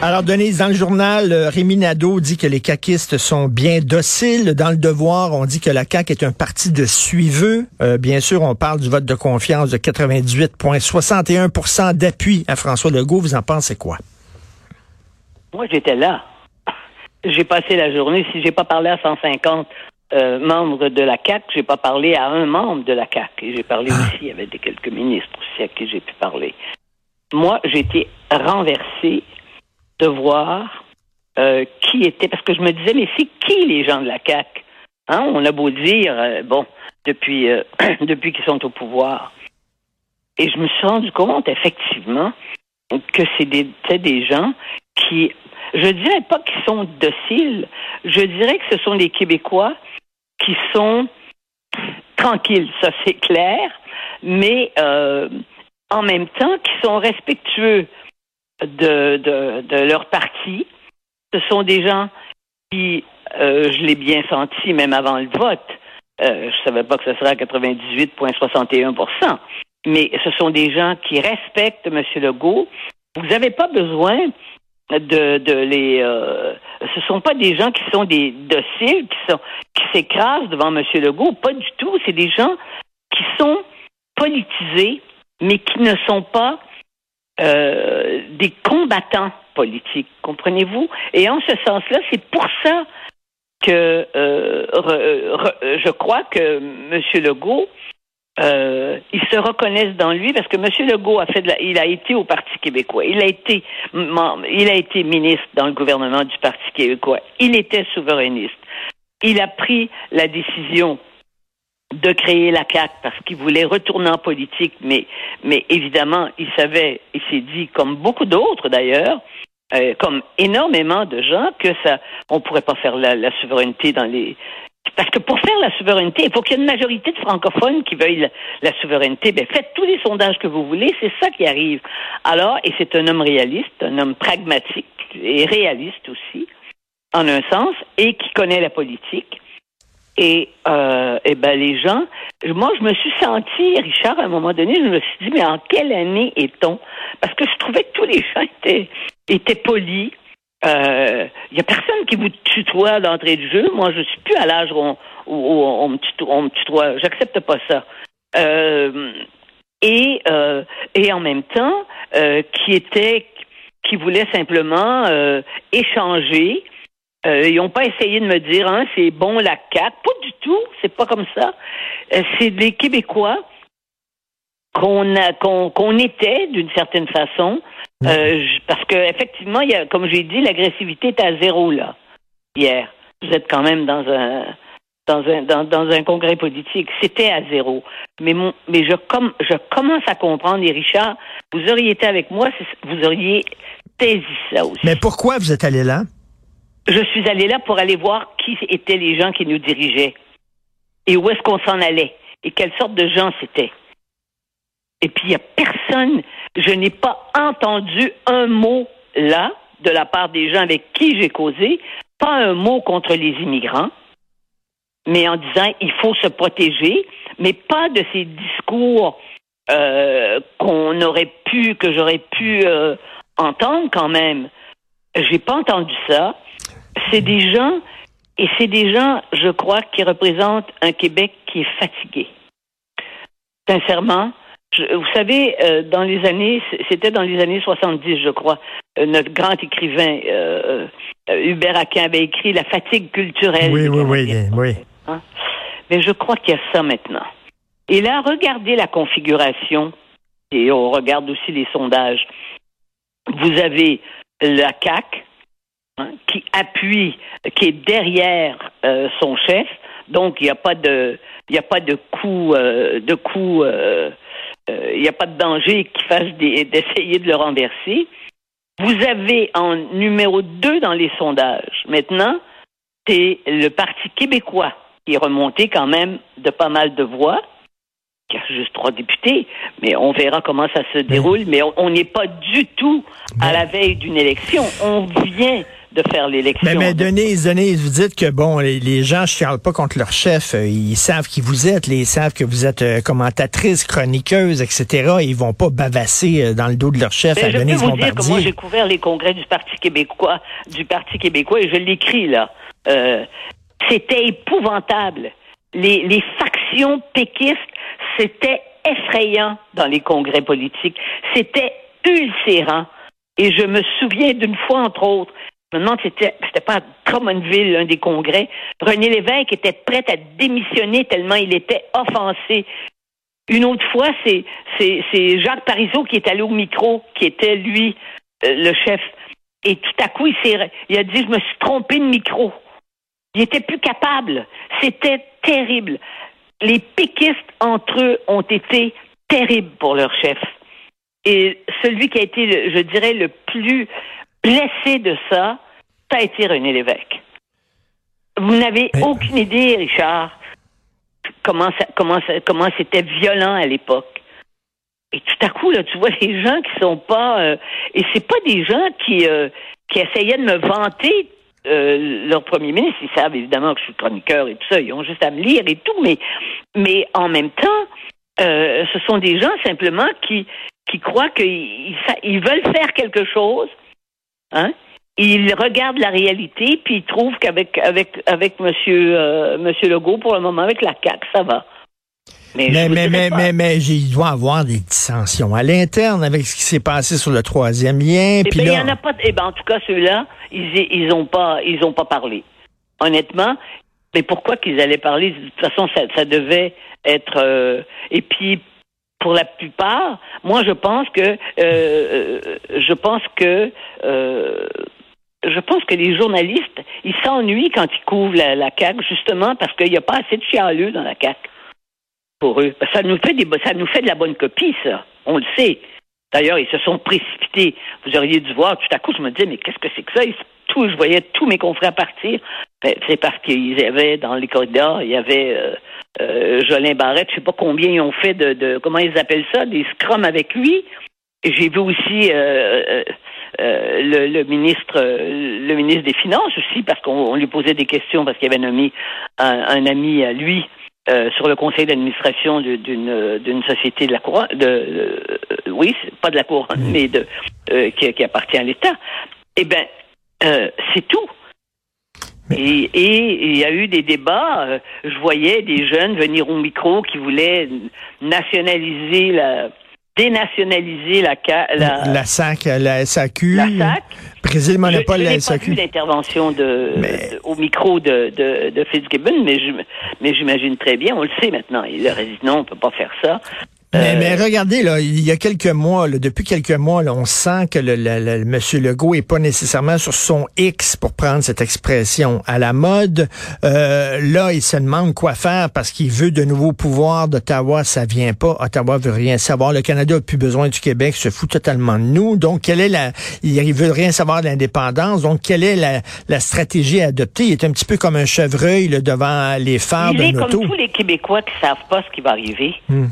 Alors, Denise, dans le journal, euh, Rémi Nadeau dit que les caquistes sont bien dociles. Dans le devoir, on dit que la CAQ est un parti de suiveux. Euh, bien sûr, on parle du vote de confiance de 98,61% d'appui à François Legault. Vous en pensez quoi? Moi, j'étais là. J'ai passé la journée. Si j'ai pas parlé à 150 euh, membres de la CAQ, j'ai pas parlé à un membre de la CAQ. Et j'ai parlé Ah. aussi avec des quelques ministres aussi à qui j'ai pu parler. Moi, j'ai été renversée de voir euh, qui était, parce que je me disais, mais c'est qui les gens de la CAQ? Hein? On a beau dire, euh, bon, depuis, euh, depuis qu'ils sont au pouvoir. Et je me suis rendu compte, effectivement, que c'est des, gens qui, je dirais pas qu'ils sont dociles, je dirais que ce sont des Québécois qui sont tranquilles, ça c'est clair, mais euh, en même temps qui sont respectueux de, de, de leur parti. Ce sont des gens qui, euh, je l'ai bien senti même avant le vote, euh, je savais pas que ce serait à 98,61% mais ce sont des gens qui respectent M. Legault. Vous n'avez pas besoin de, de les. Euh, ce sont pas des gens qui sont des dociles, qui sont qui s'écrasent devant M. Legault. Pas du tout. C'est des gens qui sont politisés, mais qui ne sont pas euh, des combattants politiques. Comprenez-vous? Et en ce sens-là, c'est pour ça que euh, re- re- je crois que M. Legault euh, se reconnaissent dans lui parce que M. Legault a fait de la, il a été au Parti québécois. Il a été il a été ministre dans le gouvernement du Parti québécois. Il était souverainiste. Il a pris la décision de créer la CAQ parce qu'il voulait retourner en politique, mais, mais évidemment, il savait, il s'est dit, comme beaucoup d'autres d'ailleurs, euh, comme énormément de gens, que ça, on pourrait pas faire la, la souveraineté dans les, parce que pour faire la souveraineté, il faut qu'il y ait une majorité de francophones qui veuillent la, la souveraineté. Ben, faites tous les sondages que vous voulez, c'est ça qui arrive. Alors, et c'est un homme réaliste, un homme pragmatique et réaliste aussi, en un sens, et qui connaît la politique. Et, euh, et ben les gens, moi je me suis senti, Richard, à un moment donné, je me suis dit, mais en quelle année est-on? Parce que je trouvais que tous les gens étaient, étaient polis. Il euh, y a personne qui vous tutoie d'entrée de jeu. Moi, je suis plus à l'âge où on me tutoie. On me tutoie. J'accepte pas ça. Euh, et euh, et en même temps, euh, qui était, qui voulait simplement euh, échanger. Euh, ils n'ont pas essayé de me dire, hein, c'est bon la CAQ. Pas du tout. C'est pas comme ça. Euh, c'est des Québécois qu'on a qu'on qu'on était d'une certaine façon. Euh, parce que effectivement, il y a, comme j'ai dit, l'agressivité est à zéro là hier. Vous êtes quand même dans un dans un dans, dans un congrès politique. C'était à zéro. Mais mon mais je comme je commence à comprendre, et Richard, vous auriez été avec moi, vous auriez saisi ça aussi. Mais pourquoi vous êtes allé là? Je suis allée là pour aller voir qui étaient les gens qui nous dirigeaient et où est-ce qu'on s'en allait et quelle sorte de gens c'était. Et puis il n'y a personne, je n'ai pas entendu un mot là de la part des gens avec qui j'ai causé, pas un mot contre les immigrants, mais en disant il faut se protéger, mais pas de ces discours euh, qu'on aurait pu, que j'aurais pu euh, entendre quand même. J'ai pas entendu ça. C'est des gens, et c'est des gens, je crois, qui représentent un Québec qui est fatigué. Sincèrement, je- vous savez, euh, dans les années, c'était dans les années 70, je crois, euh, notre grand écrivain euh, Hubert Aquin avait écrit La fatigue culturelle. Oui, oui, oui, oui. Hein? Mais je crois qu'il y a ça maintenant. Et là, regardez la configuration, et on regarde aussi les sondages. Vous avez la CAC hein, qui appuie, qui est derrière euh, son chef, donc il n'y a pas de, il n'y a pas de coup, euh, de coup, euh, il n'y a pas de danger qu'il fasse des- d'essayer de le renverser. Vous avez en numéro 2 dans les sondages. Maintenant, c'est le Parti québécois qui est remonté quand même de pas mal de voix. qui a juste trois députés, mais on verra comment ça se déroule. Mais on n'est pas du tout à la veille d'une élection. On vient de faire l'élection. Mais, mais Denise, Denise, vous dites que bon, les, gens ne chialent pas contre leur chef. Euh, ils savent qui vous êtes, ils savent que vous êtes euh, commentatrice, chroniqueuse, etc. Ils vont pas bavasser euh, dans le dos de leur chef à je Denise peux vous dire que moi, j'ai couvert les congrès du Parti québécois, du Parti québécois, et je l'écris là. c'était épouvantable. Les, les factions péquistes, c'était effrayant dans les congrès politiques. C'était ulcérant. Et je me souviens d'une fois, entre autres, je me c'était, c'était pas à Drummondville, l'un des congrès. René Lévesque était prêt à démissionner tellement il était offensé. Une autre fois, c'est, c'est, c'est Jacques Parizeau qui est allé au micro, qui était, lui, euh, le chef. Et tout à coup, il a dit, je me suis trompé de micro. Il était plus capable. C'était terrible. Les péquistes entre eux ont été terribles pour leur chef. Et celui qui a été, je dirais, le plus blessé de ça, ça a été René Lévesque. Vous n'avez aucune idée, Richard, comment comment comment c'était violent à l'époque. Et tout à coup, là, tu vois les gens qui sont pas, euh, et c'est pas des gens qui euh, qui essayaient de me vanter euh, leur premier ministre. Ils savent évidemment que je suis chroniqueur et tout ça. Ils ont juste à me lire et tout, mais mais en même temps, ce sont des gens simplement qui qui croient qu'ils ils veulent faire quelque chose Hein? Il regarde la réalité, puis il trouve qu'avec avec avec Monsieur euh, Monsieur Legault, pour le moment, avec la CAC, ça va. Mais, mais, mais, mais, mais, mais, il doit avoir des dissensions à l'interne avec ce qui s'est passé sur le troisième lien. Eh ben, il y en a pas. Eh ben, en tout cas, ceux-là, ils, ils ont pas, ils ont pas parlé. Honnêtement. Mais pourquoi qu'ils allaient parler? De toute façon, ça, ça devait être. Euh, et puis, pour la plupart, moi je pense que euh, je pense que euh, je pense que les journalistes, ils s'ennuient quand ils couvrent la, la CAQ, justement parce qu'il n'y a pas assez de chialeux dans la CAQ pour eux. Ça nous fait des, ça nous fait de la bonne copie, ça. On le sait. D'ailleurs, ils se sont précipités. Vous auriez dû voir, tout à coup, je me disais, mais qu'est-ce que c'est que ça? tout, je voyais tous mes confrères partir. Ben, c'est parce qu'ils avaient, dans les corridors, il y avait euh, euh, Jolin Barrette, je sais pas combien ils ont fait de, de comment ils appellent ça, des scrums avec lui. J'ai vu aussi euh, euh, le, le, ministre le ministre des Finances aussi, parce qu'on lui posait des questions parce qu'il avait nommé un, un ami à lui euh, sur le conseil d'administration d'une d'une société de la couronne, de, oui, pas de la couronne, mmh. mais de qui, qui, appartient à l'État. Eh bien, c'est tout. Et, il y a eu des débats. Euh, je voyais des jeunes venir au micro qui voulaient nationaliser la dénationaliser la la, la SAC, la SAQ. La SAC. Briser le monopole de la SAQ. Je n'ai pas vu l'intervention de, au micro de, de, de Fitzgibbon, mais je, mais j'imagine très bien, on le sait maintenant. Il a dit non, on peut pas faire ça. Mais, mais, euh, regardez, là, il y a quelques mois, là, depuis quelques mois, là, on sent que le, le, le, M. Legault est pas nécessairement sur son X pour prendre cette expression à la mode. Euh, là, il se demande quoi faire parce qu'il veut de nouveaux pouvoirs d'Ottawa. Ça vient pas. Ottawa veut rien savoir. Le Canada a plus besoin du Québec, se fout totalement de nous. Donc, quelle est la Il veut rien savoir de l'indépendance. Donc, quelle est la, la, stratégie à adopter? Il est un petit peu comme un chevreuil là, devant les phares il de est comme tous les Québécois qui savent pas ce qui va arriver. Hmm.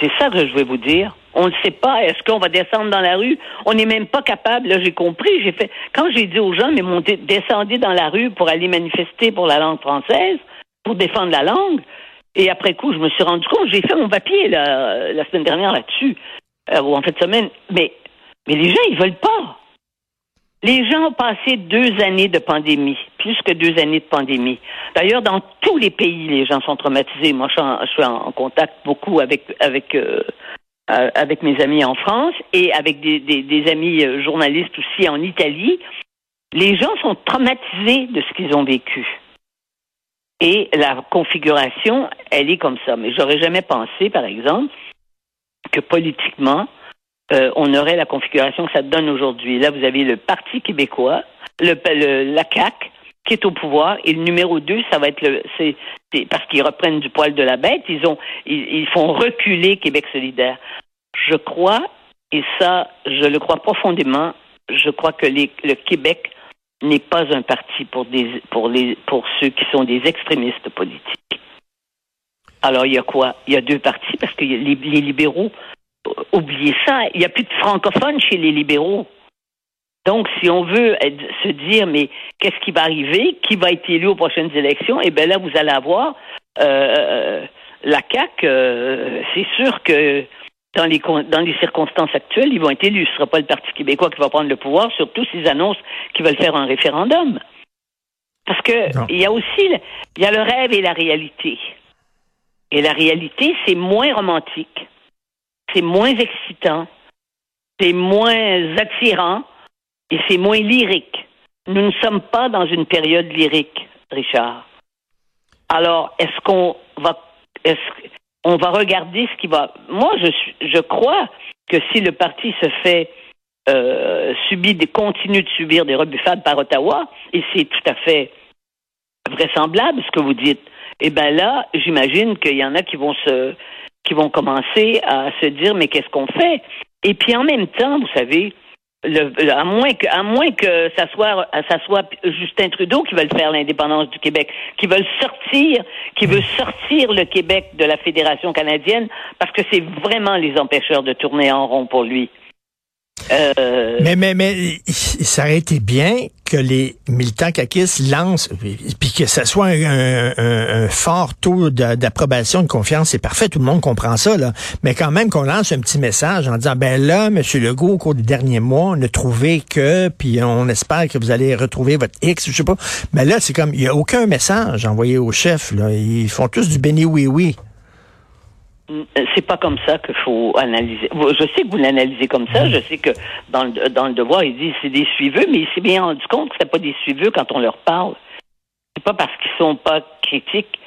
C'est ça que je vais vous dire. On ne sait pas. Est-ce qu'on va descendre dans la rue? On n'est même pas capable. Là, j'ai compris. J'ai fait. Quand j'ai dit aux gens, mais montez, descendez dans la rue pour aller manifester pour la langue française, pour défendre la langue. Et après coup, je me suis rendu compte. J'ai fait mon papier la, semaine dernière là-dessus, euh, ou en fait semaine. Mais, mais les gens, ils veulent pas. Les gens ont passé deux années de pandémie, plus que deux années de pandémie. D'ailleurs, dans tous les pays, les gens sont traumatisés. Moi, je suis en, contact beaucoup avec avec euh, euh, avec mes amis en France et avec des, des, amis euh, journalistes aussi en Italie. Les gens sont traumatisés de ce qu'ils ont vécu. Et la configuration, elle est comme ça. Mais j'aurais jamais pensé, par exemple, que politiquement, euh, on aurait la configuration que ça donne aujourd'hui. Là, vous avez le Parti québécois, le, la CAC qui est au pouvoir, et le numéro deux, ça va être le, c'est, parce qu'ils reprennent du poil de la bête, ils ont, ils, font reculer Québec solidaire. Je crois, et ça, je le crois profondément, je crois que les, le Québec n'est pas un parti pour des, pour les, pour ceux qui sont des extrémistes politiques. Alors, il y a quoi? Il y a deux partis, parce que les, les libéraux, oubliez ça, il n'y a plus de francophones chez les libéraux. Donc, si on veut se dire, mais qu'est-ce qui va arriver? Qui va être élu aux prochaines élections? Eh bien là, vous allez avoir euh, la CAQ, euh, c'est sûr que dans les, dans les circonstances actuelles, ils vont être élus. Ce ne sera pas le Parti québécois qui va prendre le pouvoir, surtout s'ils annoncent qu'ils veulent faire un référendum. Parce que il y a aussi il y a le rêve et la réalité. Et la réalité, c'est moins romantique, c'est moins excitant, c'est moins attirant et c'est moins lyrique. Nous ne sommes pas dans une période lyrique, Richard. Alors, est-ce qu'on va est-ce on va regarder ce qui va. Moi, je je crois que si le parti se fait euh, subit des continue de subir des rebuffades par Ottawa, et c'est tout à fait vraisemblable ce que vous dites. Eh bien là, j'imagine qu'il y en a qui vont se qui vont commencer à se dire mais qu'est-ce qu'on fait? Et puis en même temps, vous savez, à moins que, à moins que ça soit, Justin Trudeau qui veut faire l'indépendance du Québec, qui veut sortir, qui veut sortir le Québec de la Fédération canadienne, parce que c'est vraiment les empêcheurs de tourner en rond pour lui. Euh... Mais, mais, mais, ça aurait été bien que les militants caquistes lancent, puis que ça soit un, fort taux d'approbation, de confiance, c'est parfait, tout le monde comprend ça, là. Mais quand même qu'on lance un petit message en disant, ben là, M. Legault, au cours des derniers mois, on a trouvé que, puis on espère que vous allez retrouver votre X, je sais pas. Mais là, c'est comme, il n'y a aucun message envoyé au chef, là. Ils font tous du béni oui-oui. C'est pas comme ça qu'il faut analyser. Je sais que vous l'analysez comme ça. Je sais que dans le, dans le devoir, il dit c'est des suiveux, mais il s'est bien rendu compte que c'est pas des suiveux quand on leur parle. C'est pas parce qu'ils sont pas critiques.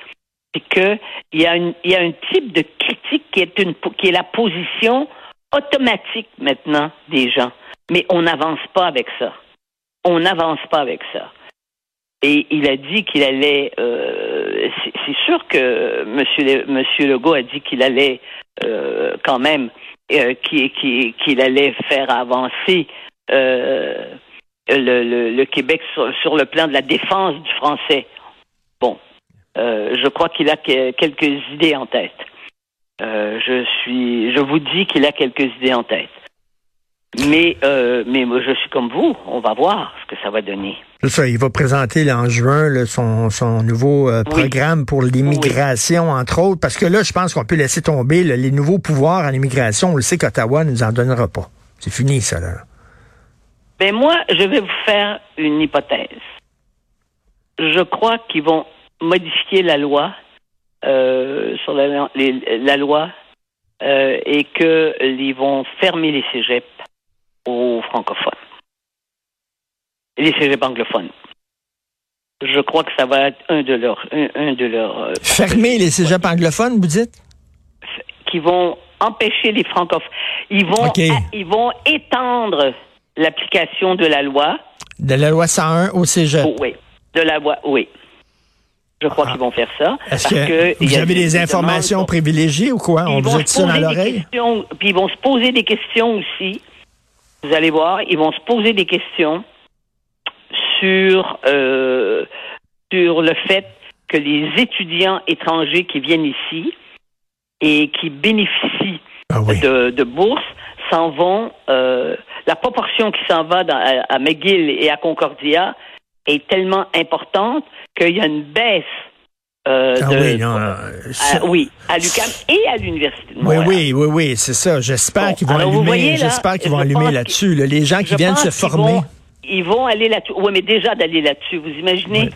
C'est que il y a une, il y a un type de critique qui est une, qui est la position automatique maintenant des gens. Mais on n'avance pas avec ça. On n'avance pas avec ça. Et il a dit qu'il allait. Euh, c'est sûr que Monsieur Monsieur Legault a dit qu'il allait euh, quand même euh, qu'il allait faire avancer euh, le, le, Québec sur, le plan de la défense du français. Bon, je crois qu'il a quelques idées en tête. je suis, je vous dis qu'il a quelques idées en tête. Mais, euh, mais moi, je suis comme vous. On va voir ce que ça va donner. Ça. Il va présenter en juin son, son nouveau euh, programme pour l'immigration, entre autres. Parce que là, je pense qu'on peut laisser tomber les nouveaux pouvoirs en immigration. On le sait qu'Ottawa ne nous en donnera pas. C'est fini, ça, là. Ben moi, je vais vous faire une hypothèse. Je crois qu'ils vont modifier la loi euh, sur la, la loi euh, et qu'ils vont fermer les cégeps aux francophones. Les cégeps anglophones. Je crois que ça va être un de leurs... Un, de leurs euh, Fermer les cégeps anglophones, vous dites? Qui vont empêcher les francophones. Ils vont, ils vont étendre l'application de la loi. De la loi 101 au cégep. oui. De la loi, oui. Je crois ah. qu'ils vont faire ça. Est-ce que, vous avez des informations privilégiées ou quoi? On vous a dit ça dans l'oreille? Puis ils vont se poser des questions aussi vous allez voir, ils vont se poser des questions sur, euh, sur le fait que les étudiants étrangers qui viennent ici et qui bénéficient ah de, de bourses s'en vont. Euh, la proportion qui s'en va à McGill et à Concordia est tellement importante qu'il y a une baisse euh, ah oui, non, oui, à l'UQAM et à l'université Oui, oui, oui, oui, c'est ça. J'espère qu'ils vont allumer. J'espère qu'ils vont allumer là-dessus. les gens qui viennent se former. Ils vont, aller là-dessus. Oui, mais déjà d'aller là-dessus. Vous imaginez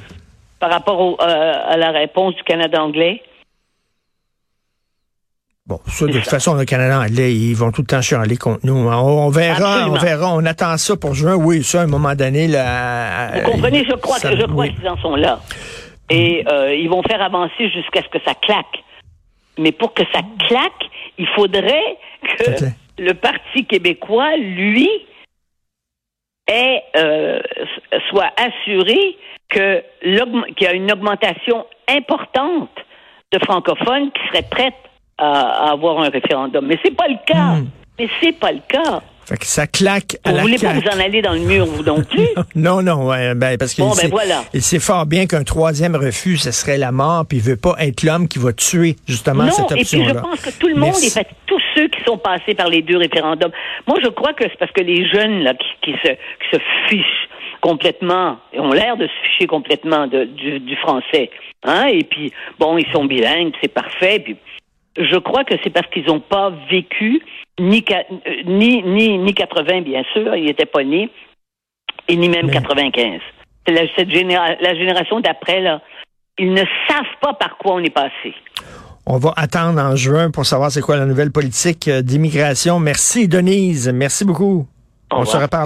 par rapport euh, à la réponse du Canada anglais? Bon, ça, de toute façon, le Canada anglais, ils vont tout le temps chialer contre nous. On, verra, on verra. On attend ça pour juin. Oui, ça, à un moment donné, là. Vous comprenez? Je crois, que, je crois qu'ils en sont là et euh, ils vont faire avancer jusqu'à ce que ça claque. Mais pour que ça claque, il faudrait que le Parti québécois, lui, ait, euh, soit assuré qu'il y a une augmentation importante de francophones qui seraient prêtes à, avoir un référendum. Mais c'est pas le cas. Hmm. Mais c'est pas le cas. Fait que ça claque à Vous la voulez pas vous en aller dans le mur, vous non plus? Non, non, ouais, ben, parce qu'il Bon, ben sait, voilà. il sait fort bien qu'un troisième refus, ce serait la mort, puis il veut pas être l'homme qui va tuer, justement, non, cette et puis je option-là. pense que tout le monde Merci. est fait, tous ceux qui sont passés par les deux référendums. Moi, je crois que c'est parce que les jeunes là qui, qui se, qui se fichent complètement, ont l'air de se ficher complètement de- du, du français, hein. Et puis bon, ils sont bilingues, c'est parfait. Puis je crois que c'est parce qu'ils n'ont pas vécu ni, euh, ni ni ni 80 bien sûr, ils n'étaient pas nés, et ni même Mais- 95. C'est la, cette généra- la génération d'après là, ils ne savent pas par quoi on est passé. On va attendre en juin pour savoir c'est quoi la nouvelle politique euh, d'immigration. Merci, Denise. Merci beaucoup. Au On revoir. se reparle.